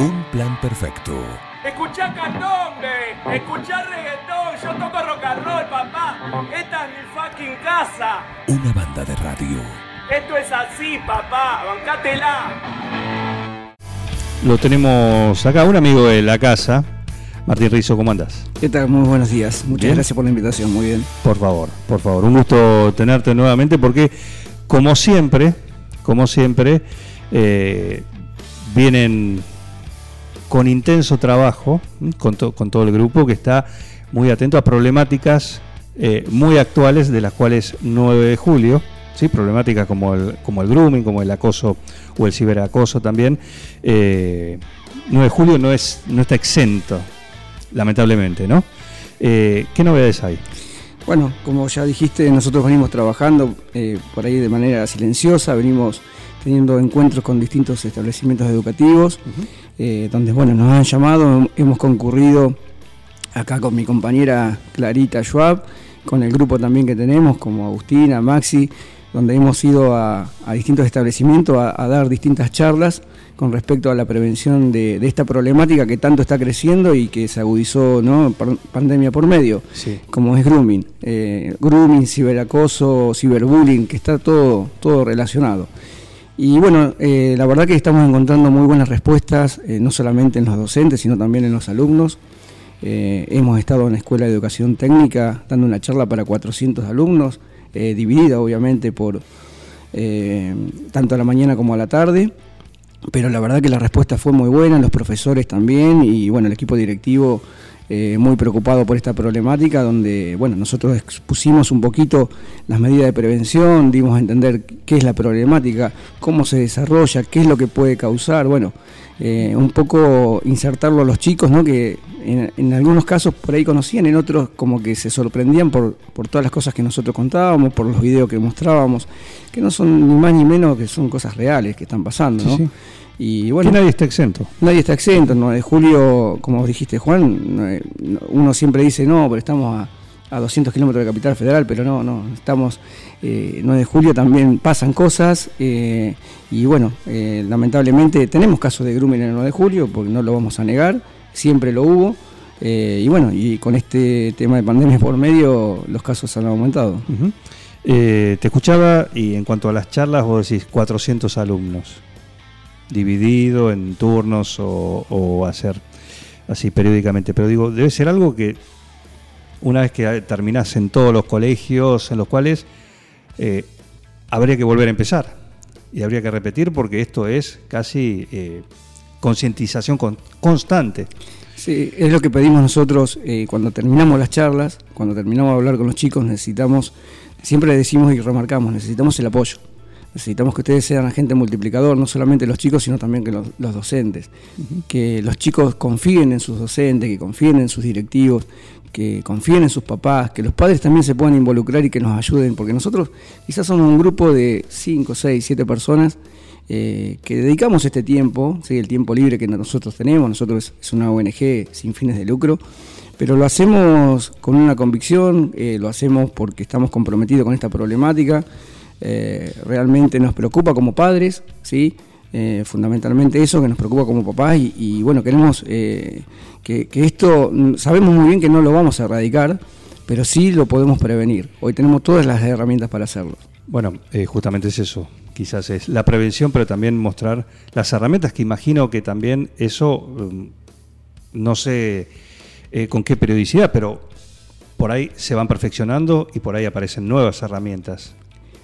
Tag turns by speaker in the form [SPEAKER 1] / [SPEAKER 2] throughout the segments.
[SPEAKER 1] Un plan perfecto.
[SPEAKER 2] Escuchá candombe, escuchá reggaetón, yo toco rock and roll, papá. Esta es mi fucking casa.
[SPEAKER 1] Una banda de radio.
[SPEAKER 2] Esto es así, papá, bancátela.
[SPEAKER 3] Lo tenemos acá, un amigo de la casa. Martín Rizo, ¿cómo andás?
[SPEAKER 4] ¿Qué tal? Muy buenos días. Muchas
[SPEAKER 3] Bien.
[SPEAKER 4] gracias por la invitación. Muy bien.
[SPEAKER 3] Por favor, por favor. Un gusto tenerte nuevamente porque, como siempre, como siempre, eh, vienen con intenso trabajo con, to- con todo el grupo que está muy atento a problemáticas eh, muy actuales de las cuales 9 de julio, problemáticas como el, como el grooming, como el acoso o el ciberacoso también. eh, 9 de julio no, es, no está exento, lamentablemente, ¿no? Eh, ¿Qué novedades hay?
[SPEAKER 4] Bueno, como ya dijiste, nosotros venimos trabajando eh, por ahí de manera silenciosa, venimos teniendo encuentros con distintos establecimientos educativos, eh, donde bueno, nos han llamado, hemos concurrido acá con mi compañera Clarita Schwab, con el grupo también que tenemos, como Agustina, Maxi, donde hemos ido a, a distintos establecimientos a, a dar distintas charlas con respecto a la prevención de, de esta problemática que tanto está creciendo y que se agudizó, ¿no? Pandemia por medio
[SPEAKER 3] Sí.
[SPEAKER 4] como es grooming. Eh, grooming, ciberacoso, ciberbullying, que está todo, todo relacionado. Y bueno, eh, la verdad que estamos encontrando muy buenas respuestas, eh, no solamente en los docentes, sino también en los alumnos. Eh, hemos estado en la Escuela de Educación Técnica dando una charla para 400 alumnos, eh, dividida obviamente por eh, tanto a la mañana como a la tarde. Pero la verdad que la respuesta fue muy buena, los profesores también y bueno, el equipo directivo eh, muy preocupado por esta problemática, donde bueno, nosotros expusimos un poquito las medidas de prevención, dimos a entender qué es la problemática, cómo se desarrolla, qué es lo que puede causar, bueno, eh, un poco insertarlo a los chicos, ¿no? que en, en algunos casos por ahí conocían, en otros como que se sorprendían por, por todas las cosas que nosotros contábamos, por los videos que mostrábamos, que no son ni más ni menos que son cosas reales que están pasando, ¿no?
[SPEAKER 3] Sí, sí.
[SPEAKER 4] Y bueno,
[SPEAKER 3] que nadie está exento.
[SPEAKER 4] Nadie está exento, 9 de julio, como dijiste Juan, no, eh, no, uno siempre dice no, pero estamos a, a 200 kilómetros de la capital federal, pero no, no, estamos, eh, 9 de julio también pasan cosas eh, y bueno, eh, lamentablemente tenemos casos de grooming en el 9 de julio, porque no lo vamos a negar, siempre lo hubo. eh, y bueno, y con este tema de pandemia por medio, los casos han aumentado.
[SPEAKER 3] Te escuchaba y en cuanto a las charlas, vos decís 400 alumnos, dividido en turnos o, o hacer así periódicamente. Pero digo, debe ser algo que una vez que terminás en todos los colegios en los cuales eh, habría que volver a empezar y habría que repetir porque esto es casi eh, concientización con- constante.
[SPEAKER 4] Sí, es lo que pedimos nosotros eh, cuando terminamos las charlas, cuando terminamos de hablar con los chicos, necesitamos, siempre decimos y remarcamos, necesitamos el apoyo. Necesitamos que ustedes sean agente multiplicador, no solamente los chicos, sino también que los, los docentes. Que los chicos confíen en sus docentes, que confíen en sus directivos, que confíen en sus papás, que los padres también se puedan involucrar y que nos ayuden, porque nosotros quizás somos un grupo de 5, 6, 7 personas eh, que dedicamos este tiempo, el tiempo libre que nosotros tenemos, nosotros es una ONG sin fines de lucro, pero lo hacemos con una convicción, eh, lo hacemos porque estamos comprometidos con esta problemática, eh, realmente nos preocupa como padres, ¿sí? Eh, fundamentalmente eso, que nos preocupa como papás y, bueno, queremos eh, que, esto, mm, sabemos muy bien que no lo vamos a erradicar, pero sí lo podemos prevenir. Hoy tenemos todas las herramientas para hacerlo.
[SPEAKER 3] Bueno, eh, justamente es eso, quizás es la prevención, pero también mostrar las herramientas que imagino que también eso, um, no sé con qué periodicidad, pero por ahí se van perfeccionando y por ahí aparecen nuevas herramientas.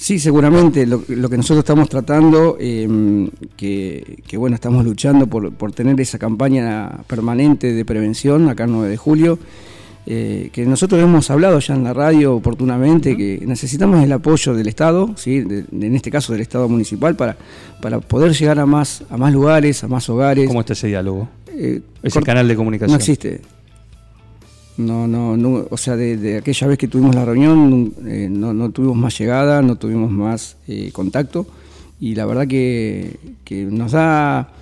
[SPEAKER 4] Sí, seguramente lo, lo que nosotros estamos tratando, eh, que, que, bueno, estamos luchando por, por, tener esa campaña permanente de prevención acá el 9 de julio, eh, que nosotros hemos hablado ya en la radio oportunamente, que necesitamos el apoyo del Estado, ¿sí? De, de, en este caso del Estado municipal, para, para poder llegar a más, a más lugares, a más hogares.
[SPEAKER 3] ¿Cómo está ese diálogo? Eh, ese canal de comunicación.
[SPEAKER 4] No existe. No, no, no, o sea, de, de, aquella vez que tuvimos la reunión eh, no, no, tuvimos más llegada, no tuvimos más eh, contacto y la verdad que, que, nos da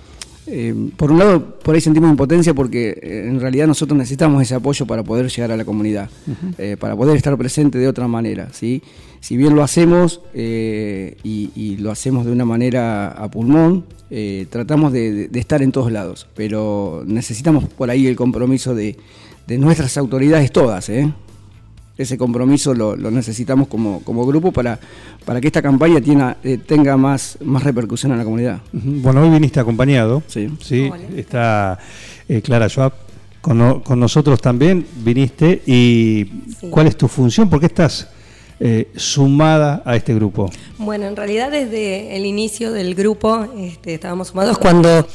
[SPEAKER 4] eh, por un lado, por ahí sentimos impotencia porque eh, en realidad nosotros necesitamos ese apoyo para poder llegar a la comunidad, eh, para poder estar presente de otra manera. ¿sí? Si bien lo hacemos y, lo hacemos de una manera a pulmón, tratamos de, estar en todos lados, pero necesitamos por ahí el compromiso de, de nuestras autoridades todas. ¿eh? ese compromiso lo, necesitamos como, grupo para, para que esta campaña eh, tenga más, más repercusión en la comunidad.
[SPEAKER 3] Bueno, hoy viniste acompañado. Sí. ¿sí? Está eh, Clara Schwab con, con, nosotros también. Viniste y ¿cuál es tu función? ¿Por qué estás eh, sumada a este grupo?
[SPEAKER 5] Bueno, en realidad desde el inicio del grupo este, estábamos sumados cuando...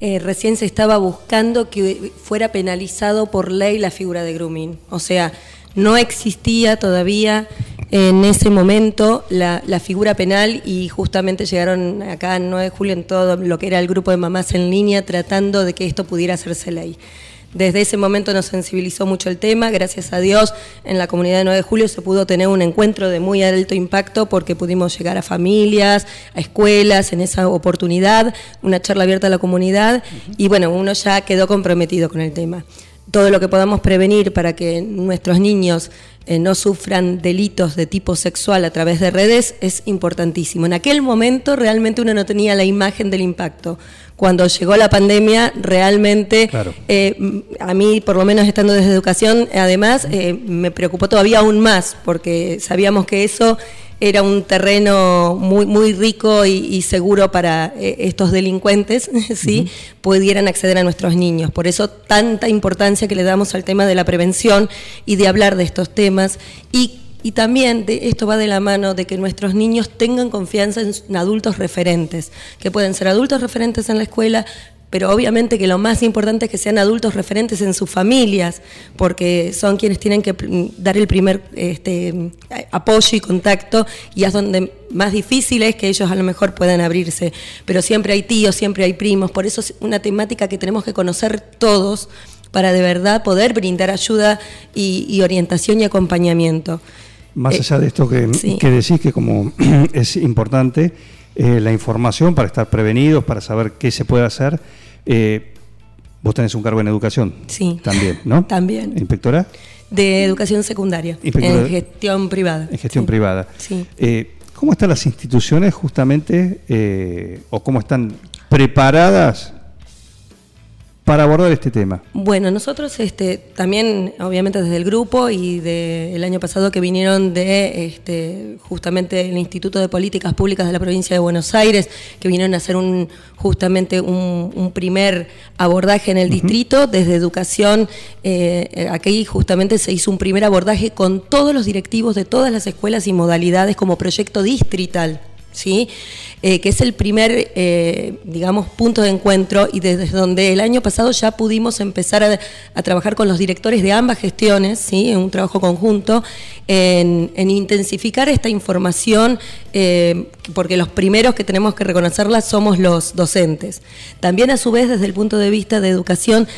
[SPEAKER 5] recién se estaba buscando que fuera penalizado por ley la figura de grooming. O sea, no existía todavía en ese momento la, figura penal y justamente llegaron acá en 9 de julio en todo lo que era el grupo de mamás en línea tratando de que esto pudiera hacerse ley. Desde ese momento nos sensibilizó mucho el tema, gracias a Dios en la comunidad de 9 de julio se pudo tener un encuentro de muy alto impacto porque pudimos llegar a familias, a escuelas en esa oportunidad, una charla abierta a la comunidad. Y bueno, uno ya quedó comprometido con el tema todo lo que podamos prevenir para que nuestros niños eh, no sufran delitos de tipo sexual a través de redes es importantísimo. En aquel momento realmente uno no tenía la imagen del impacto. Cuando llegó la pandemia, realmente, eh, a mí, por lo menos estando desde educación, además, eh, me preocupó todavía aún más, porque sabíamos que eso era un terreno muy, muy rico y, seguro para eh, estos delincuentes, ¿sí? pudieran acceder a nuestros niños. Por eso tanta importancia que le damos al tema de la prevención y de hablar de estos temas y y también de, esto va de la mano de que nuestros niños tengan confianza en adultos referentes, que pueden ser adultos referentes en la escuela, pero obviamente que lo más importante es que sean adultos referentes en sus familias, porque son quienes tienen que dar el primer este, apoyo y contacto y es donde más difícil es que ellos a lo mejor puedan abrirse. Pero siempre hay tíos, siempre hay primos, por eso es una temática que tenemos que conocer todos para de verdad poder brindar ayuda y, orientación y acompañamiento.
[SPEAKER 3] Más eh, allá de esto que, que decís que como es importante, eh, la información para estar prevenidos, para saber qué se puede hacer. Eh, vos tenés un cargo en educación.
[SPEAKER 5] Sí.
[SPEAKER 3] También, ¿no?
[SPEAKER 5] También.
[SPEAKER 3] ¿Inspectora?
[SPEAKER 5] De educación secundaria. En gestión privada.
[SPEAKER 3] En gestión privada.
[SPEAKER 5] Sí.
[SPEAKER 3] Eh, ¿Cómo están las instituciones justamente, o cómo están preparadas para abordar este tema?
[SPEAKER 5] Bueno, nosotros este, también, obviamente desde el grupo y del año pasado que vinieron de este, justamente el Instituto de Políticas Públicas de la provincia de Buenos Aires, que vinieron a hacer un, justamente un, primer abordaje en el distrito, desde educación, eh, aquí justamente se hizo un primer abordaje con todos los directivos de todas las escuelas y modalidades como proyecto distrital. ¿Sí? Eh, que es el primer, eh, digamos, punto de encuentro y desde donde el año pasado ya pudimos empezar a, trabajar con los directores de ambas gestiones, ¿sí? en un trabajo conjunto, en, intensificar esta información, eh, porque los primeros que tenemos que reconocerla somos los docentes. También a su vez, desde el punto de vista de educación,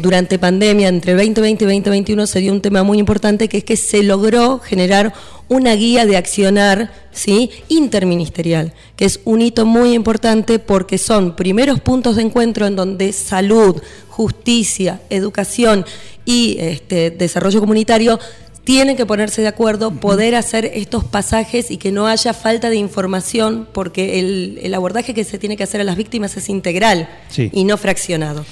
[SPEAKER 5] durante pandemia, entre 2020 y 2021, se dio un tema muy importante, que es que se logró generar una guía de accionar ¿sí? interministerial, que es un hito muy importante porque son primeros puntos de encuentro en donde salud, justicia, educación y este, desarrollo comunitario tienen que ponerse de acuerdo, poder hacer estos pasajes y que no haya falta de información, porque el, abordaje que se tiene que hacer a las víctimas es integral y no fraccionado.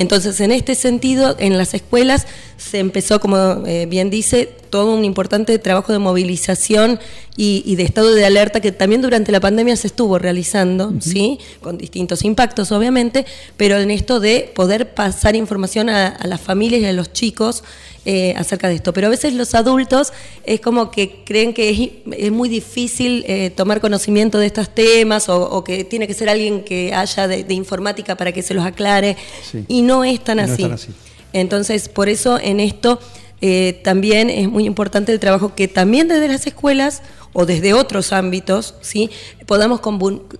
[SPEAKER 5] Entonces, en este sentido, en las escuelas se empezó, como eh, bien dice, todo un importante trabajo de movilización y, de estado de alerta que también durante la pandemia se estuvo realizando, ¿sí? Con distintos impactos, obviamente, pero en esto de poder pasar información a, las familias y a los chicos eh, acerca de esto. Pero a veces los adultos es como que creen que es, muy difícil eh, tomar conocimiento de estos temas o, que tiene que ser alguien que haya de, informática para que se los aclare. Y no es tan así. Entonces, por eso en esto eh, también es muy importante el trabajo que también desde las escuelas o desde otros ámbitos, ¿sí? podamos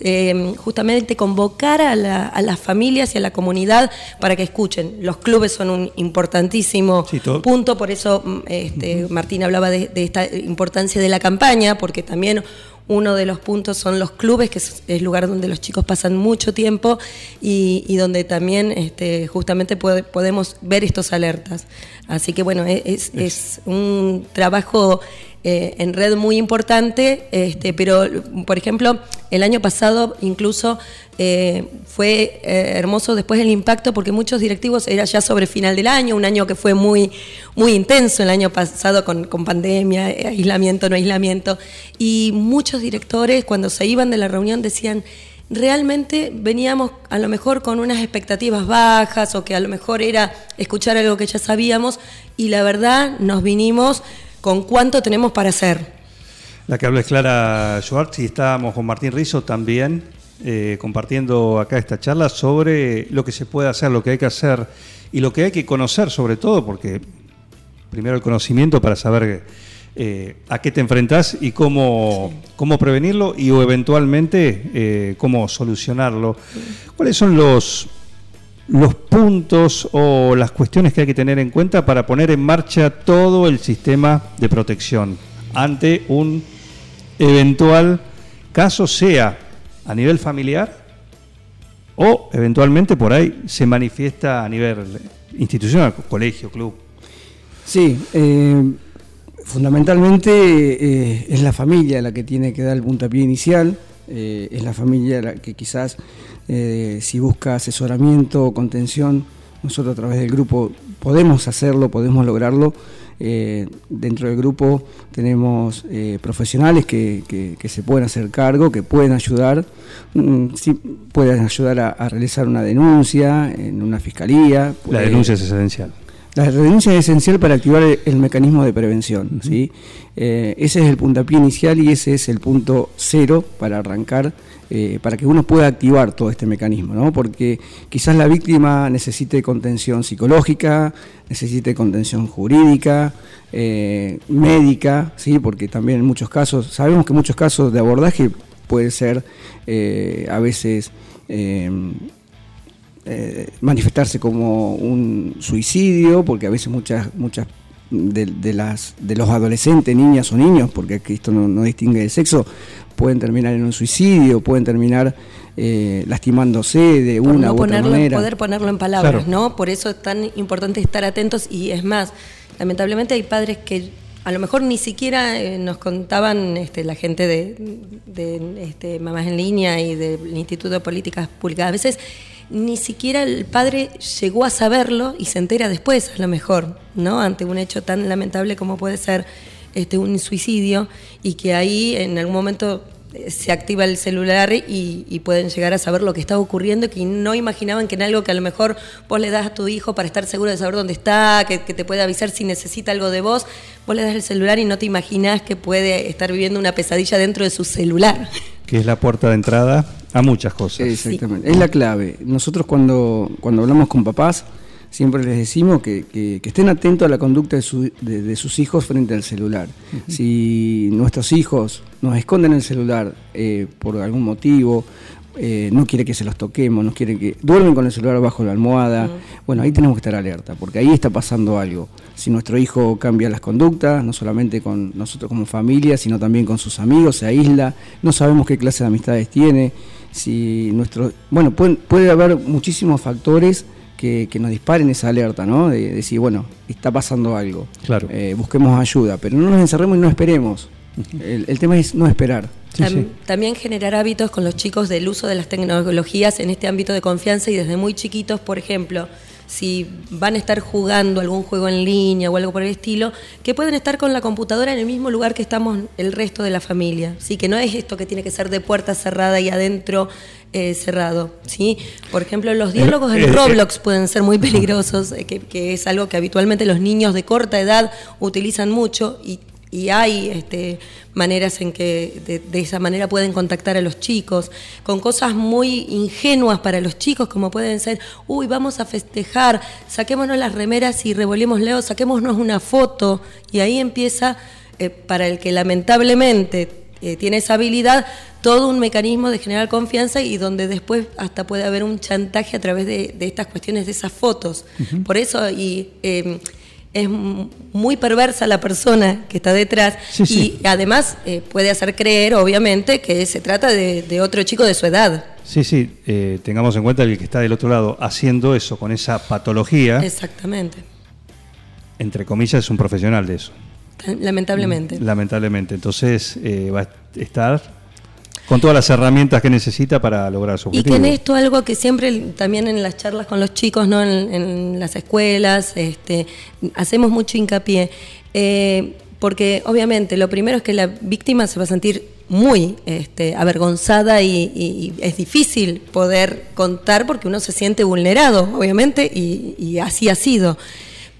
[SPEAKER 5] eh, justamente convocar a, las familias y a la comunidad para que escuchen. Los clubes son un importantísimo punto, por eso mm, este, Martín hablaba de, esta importancia de la campaña, porque también uno de los puntos son los clubes, que es el lugar donde los chicos pasan mucho tiempo y, y donde también este, justamente puede- podemos ver estos alertas. Así que bueno, e, es, es un trabajo eh, en red muy importante, este, pero por ejemplo, el año pasado incluso eh, fue eh, hermoso después el impacto porque muchos directivos era ya sobre final del año, un año que fue muy, muy intenso el año pasado con, con pandemia, eh, aislamiento, no aislamiento, y muchos directores cuando se iban de la reunión decían, realmente veníamos a lo mejor con unas expectativas bajas o que a lo mejor era escuchar algo que ya sabíamos y la verdad nos vinimos con cuánto tenemos para hacer.
[SPEAKER 3] La que habla es Clara Schwartz y estábamos con Martín Rizzo también eh, compartiendo acá esta charla sobre lo que se puede hacer, lo que hay que hacer y lo que hay que conocer sobre todo, porque primero el conocimiento para saber eh, a qué te enfrentás y cómo, cómo prevenirlo y o eventualmente eh, cómo solucionarlo. ¿Cuáles son los, los puntos o las cuestiones que hay que tener en cuenta para poner en marcha todo el sistema de protección ante un eventual caso, sea a nivel familiar o eventualmente por ahí se manifiesta a nivel institucional, colegio, club?
[SPEAKER 4] Sí, eh, fundamentalmente eh, es la familia la que tiene que dar el puntapié inicial, eh, es la familia la que quizás eh, si busca asesoramiento o contención, nosotros a través del grupo podemos hacerlo, podemos lograrlo. Eh, dentro del grupo tenemos eh, profesionales que, que- que se pueden hacer cargo, que pueden ayudar, mm, sí, pueden ayudar a, a realizar una denuncia en una fiscalía.
[SPEAKER 3] La
[SPEAKER 4] puede-
[SPEAKER 3] denuncia es esencial.
[SPEAKER 4] La denuncia es esencial para activar el, el mecanismo de prevención. ¿sí? Eh, ese es el puntapié inicial y ese es el punto cero para arrancar, eh, para que uno pueda activar todo este mecanismo. ¿no? Porque quizás la víctima necesite contención psicológica, necesite contención jurídica, eh, médica, ¿sí? porque también en muchos casos, sabemos que muchos casos de abordaje puede ser a veces... eh, manifestarse como un suicidio, porque a veces muchas, muchas de, de las, de los adolescentes, niñas o niños, porque aquí esto no, no distingue de sexo, pueden terminar en un suicidio, pueden terminar eh, lastimándose de
[SPEAKER 5] por
[SPEAKER 4] una
[SPEAKER 5] no
[SPEAKER 4] u otra
[SPEAKER 5] ponerlo,
[SPEAKER 4] manera.
[SPEAKER 5] poder ponerlo en palabras,
[SPEAKER 3] Claro.
[SPEAKER 5] ¿no? Por eso es tan importante estar atentos y es más, lamentablemente hay padres que a lo mejor ni siquiera eh, nos contaban este, la gente de, de, este, Mamás en Línea y del Instituto de Políticas Públicas. A veces ni siquiera el padre llegó a saberlo y se entera después, a lo mejor, ¿no? Ante un hecho tan lamentable como puede ser este, un suicidio y que ahí en algún momento eh, se activa el celular y, y pueden llegar a saber lo que está ocurriendo que no imaginaban que en algo que a lo mejor vos le das a tu hijo para estar seguro de saber dónde está, que, que te puede avisar si necesita algo de vos, vos le das el celular y no te imaginás que puede estar viviendo una pesadilla dentro de su celular.
[SPEAKER 3] Que es la puerta de entrada a muchas cosas.
[SPEAKER 4] Exactamente, es la clave. Nosotros cuando, cuando hablamos con papás, siempre les decimos que, que- que estén atentos a la conducta de, su- de- de sus hijos frente al celular. Si nuestros hijos nos esconden el celular eh, por algún motivo, eh, no quiere que se los toquemos, no quiere que duermen con el celular bajo la almohada, bueno, ahí tenemos que estar alerta, porque ahí está pasando algo. Si nuestro hijo cambia las conductas, no solamente con nosotros como familia, sino también con sus amigos, se aísla, no sabemos qué clase de amistades tiene, si nuestro, bueno, pueden- puede haber muchísimos factores que, que nos disparen esa alerta, ¿no? De, decir, bueno, está pasando algo.
[SPEAKER 3] Claro.
[SPEAKER 4] Eh, busquemos ayuda, pero no nos encerremos y no esperemos. El, el tema es no esperar.
[SPEAKER 3] Sí,
[SPEAKER 5] Tam-
[SPEAKER 3] sí.
[SPEAKER 5] También generar hábitos con los chicos del uso de las tecnologías en este ámbito de confianza y desde muy chiquitos, por ejemplo, si van a estar jugando algún juego en línea o algo por el estilo, que pueden estar con la computadora en el mismo lugar que estamos el resto de la familia. Sí, que no es esto que tiene que ser de puerta cerrada y adentro eh, cerrado. ¿sí? Por ejemplo, los diálogos
[SPEAKER 3] eh,
[SPEAKER 5] en
[SPEAKER 3] eh.
[SPEAKER 5] Roblox pueden ser muy peligrosos, eh, que, que es algo que habitualmente los niños de corta edad utilizan mucho y y hay este, maneras en que de, de esa manera pueden contactar a los chicos, con cosas muy ingenuas para los chicos, como pueden ser, uy, vamos a festejar, saquémonos las remeras y revolémosle, saquémonos una foto, y ahí empieza, eh, para el que lamentablemente eh, tiene esa habilidad, todo un mecanismo de generar confianza y donde después hasta puede haber un chantaje a través de, de estas cuestiones, de esas fotos. Por eso, y... eh, es muy perversa la persona que está detrás
[SPEAKER 3] Sí, sí.
[SPEAKER 5] y además eh, puede hacer creer, obviamente, que se trata de, de otro chico de su edad.
[SPEAKER 3] Sí, sí, eh, tengamos en cuenta que el que está del otro lado haciendo eso con esa patología,
[SPEAKER 5] Exactamente.
[SPEAKER 3] entre comillas, es un profesional de eso,
[SPEAKER 5] Lamentablemente.
[SPEAKER 3] lamentablemente. Entonces eh, va a estar con todas las herramientas que necesita para lograr su
[SPEAKER 5] Y
[SPEAKER 3] objetivo.
[SPEAKER 5] que en esto algo que siempre también en las charlas con los chicos, ¿no? en, en las escuelas, este, hacemos mucho hincapié. eh, porque obviamente lo primero es que la víctima se va a sentir muy este, avergonzada y, y- y es difícil poder contar porque uno se siente vulnerado, obviamente, y, y así ha sido.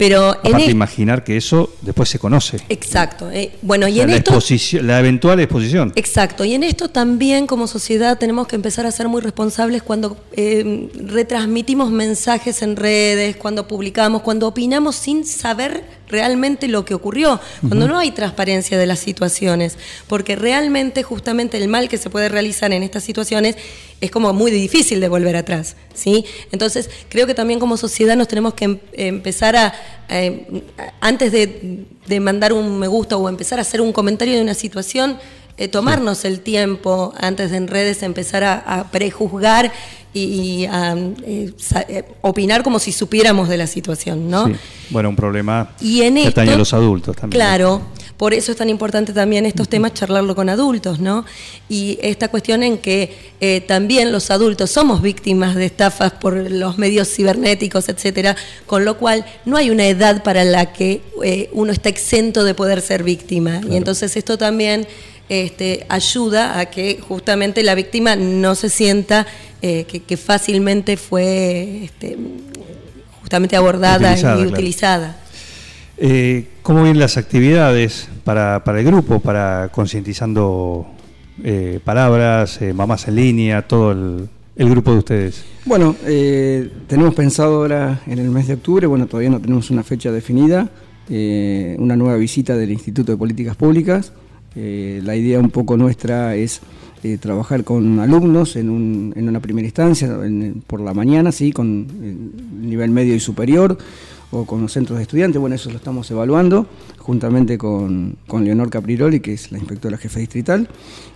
[SPEAKER 5] Pero en
[SPEAKER 3] Aparte, imaginar que eso después se conoce.
[SPEAKER 5] Exacto. eh, bueno, y
[SPEAKER 3] O sea,
[SPEAKER 5] en
[SPEAKER 3] la,
[SPEAKER 5] esto...
[SPEAKER 3] exposición- la eventual exposición.
[SPEAKER 5] Exacto, y en esto también como sociedad tenemos que empezar a ser muy responsables cuando eh, retransmitimos mensajes en redes, cuando publicamos, cuando opinamos sin saber realmente lo que ocurrió, cuando no hay transparencia de las situaciones, porque realmente justamente el mal que se puede realizar en estas situaciones es como muy difícil de volver atrás, ¿sí? Entonces, creo que también como sociedad nos tenemos que em- empezar a, eh, antes de, de mandar un me gusta o empezar a hacer un comentario de una situación, eh, tomarnos el tiempo antes de en redes empezar a, a prejuzgar y, y a eh, opinar como si supiéramos de la situación, ¿no?
[SPEAKER 3] Sí. Bueno, un problema
[SPEAKER 5] Y en
[SPEAKER 3] que
[SPEAKER 5] esto,
[SPEAKER 3] atañe a los adultos también.
[SPEAKER 5] Claro, por eso es tan importante también estos temas charlarlo con adultos, ¿no? Y esta cuestión en que eh, también los adultos somos víctimas de estafas por los medios cibernéticos, etcétera, con lo cual no hay una edad para la que eh, uno está exento de poder ser víctima. Y entonces esto también este, ayuda a que justamente la víctima no se sienta eh, que, que fácilmente fue este, justamente abordada
[SPEAKER 3] Utilizada,
[SPEAKER 5] y
[SPEAKER 3] claro.
[SPEAKER 5] utilizada.
[SPEAKER 3] Eh, ¿Cómo vienen las actividades para, para el grupo, para concientizando eh, palabras, eh, mamás en línea, todo el, el grupo de ustedes?
[SPEAKER 4] Bueno, eh, tenemos pensado ahora en el mes de octubre, bueno, todavía no tenemos una fecha definida, eh, una nueva visita del Instituto de Políticas Públicas. Eh, la idea un poco nuestra es eh, trabajar con alumnos en, un- en una primera instancia, por la mañana, sí, con el nivel medio y superior, o con los centros de estudiantes, bueno, eso lo estamos evaluando, juntamente con, Leonor Capriroli, que es la inspectora jefe distrital,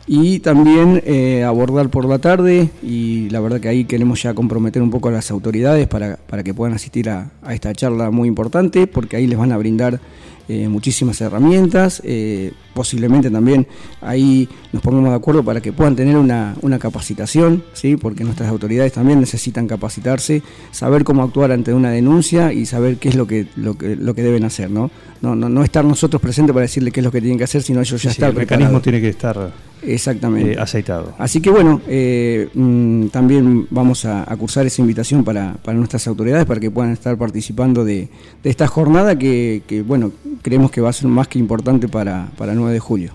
[SPEAKER 4] y también eh, abordar por la tarde, y la verdad que ahí queremos ya comprometer un poco a las autoridades para, que puedan asistir a esta charla muy importante, porque ahí les van a brindar eh, muchísimas herramientas, eh, posiblemente también ahí nos pongamos de acuerdo para que puedan tener una, una capacitación, ¿sí? porque nuestras autoridades también necesitan capacitarse, saber cómo actuar ante una denuncia y saber qué es lo que, lo que, lo que deben hacer, ¿no? No, no, no estar nosotros presentes para decirle qué es lo que tienen que hacer, sino ellos ya
[SPEAKER 3] Sí,
[SPEAKER 4] están
[SPEAKER 3] el mecanismo tiene que estar
[SPEAKER 4] Exactamente.
[SPEAKER 3] eh, aceitado.
[SPEAKER 4] Así que bueno, eh, mm, también vamos a, a cursar esa invitación para, para nuestras autoridades para que puedan estar participando de, de esta jornada que, que, bueno, creemos que va a ser más que importante para, para el 9 de julio.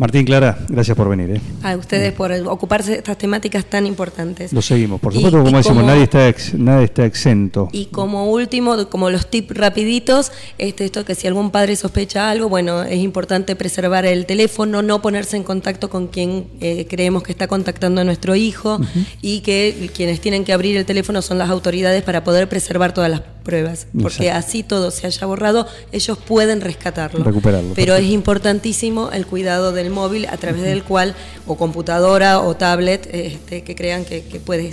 [SPEAKER 3] Martín, Clara, gracias por venir. ¿eh?
[SPEAKER 5] a ustedes por ocuparse de estas temáticas tan importantes.
[SPEAKER 3] Lo seguimos. Por supuesto,
[SPEAKER 5] y
[SPEAKER 3] como decimos,
[SPEAKER 5] como-
[SPEAKER 3] nadie, está ex- nadie está exento.
[SPEAKER 5] Y como último, como los tips rapiditos, este, esto que si algún padre sospecha algo, bueno, es importante preservar el teléfono, no ponerse en contacto con quien eh, creemos que está contactando a nuestro hijo y que quienes tienen que abrir el teléfono son las autoridades para poder preservar todas las pruebas, porque
[SPEAKER 3] Exacto.
[SPEAKER 5] así todo se haya borrado, ellos pueden rescatarlo.
[SPEAKER 3] Recuperarlo,
[SPEAKER 5] Pero es importantísimo el cuidado del móvil a través del cual, o computadora o tablet, este, que crean que, que puede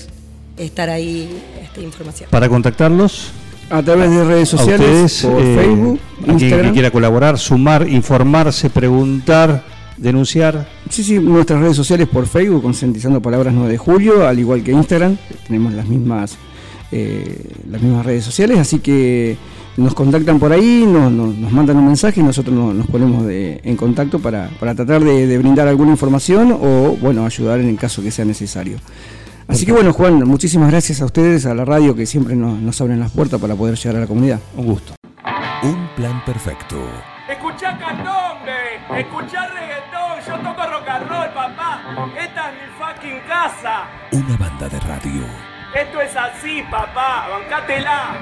[SPEAKER 5] estar ahí esta información.
[SPEAKER 3] Para contactarlos,
[SPEAKER 4] A través de redes
[SPEAKER 3] a
[SPEAKER 4] sociales,
[SPEAKER 3] ustedes,
[SPEAKER 4] por
[SPEAKER 3] eh,
[SPEAKER 4] Facebook,
[SPEAKER 3] a quien
[SPEAKER 4] Instagram.
[SPEAKER 3] quiera colaborar, sumar, informarse, preguntar, denunciar.
[SPEAKER 4] Sí, sí, nuestras redes sociales por Facebook, Concientizando Palabras 9 de Julio, al igual que Instagram, tenemos las mismas, eh, las mismas redes sociales, así que nos contactan por ahí, nos, nos- nos mandan un mensaje y nosotros nos, nos ponemos de- en contacto para, para tratar de, de brindar alguna información o, bueno, ayudar en el caso que sea necesario. Así que bueno, Juan, muchísimas gracias a ustedes, a la radio que siempre nos, nos abren las puertas para poder llegar a la comunidad.
[SPEAKER 3] Un gusto.
[SPEAKER 1] Un plan perfecto.
[SPEAKER 2] Escuchá candombe, escuchá reggaetón, yo toco rock and roll, papá. Esta es mi fucking casa.
[SPEAKER 1] Una banda de radio.
[SPEAKER 2] Esto es así, papá, bancátela.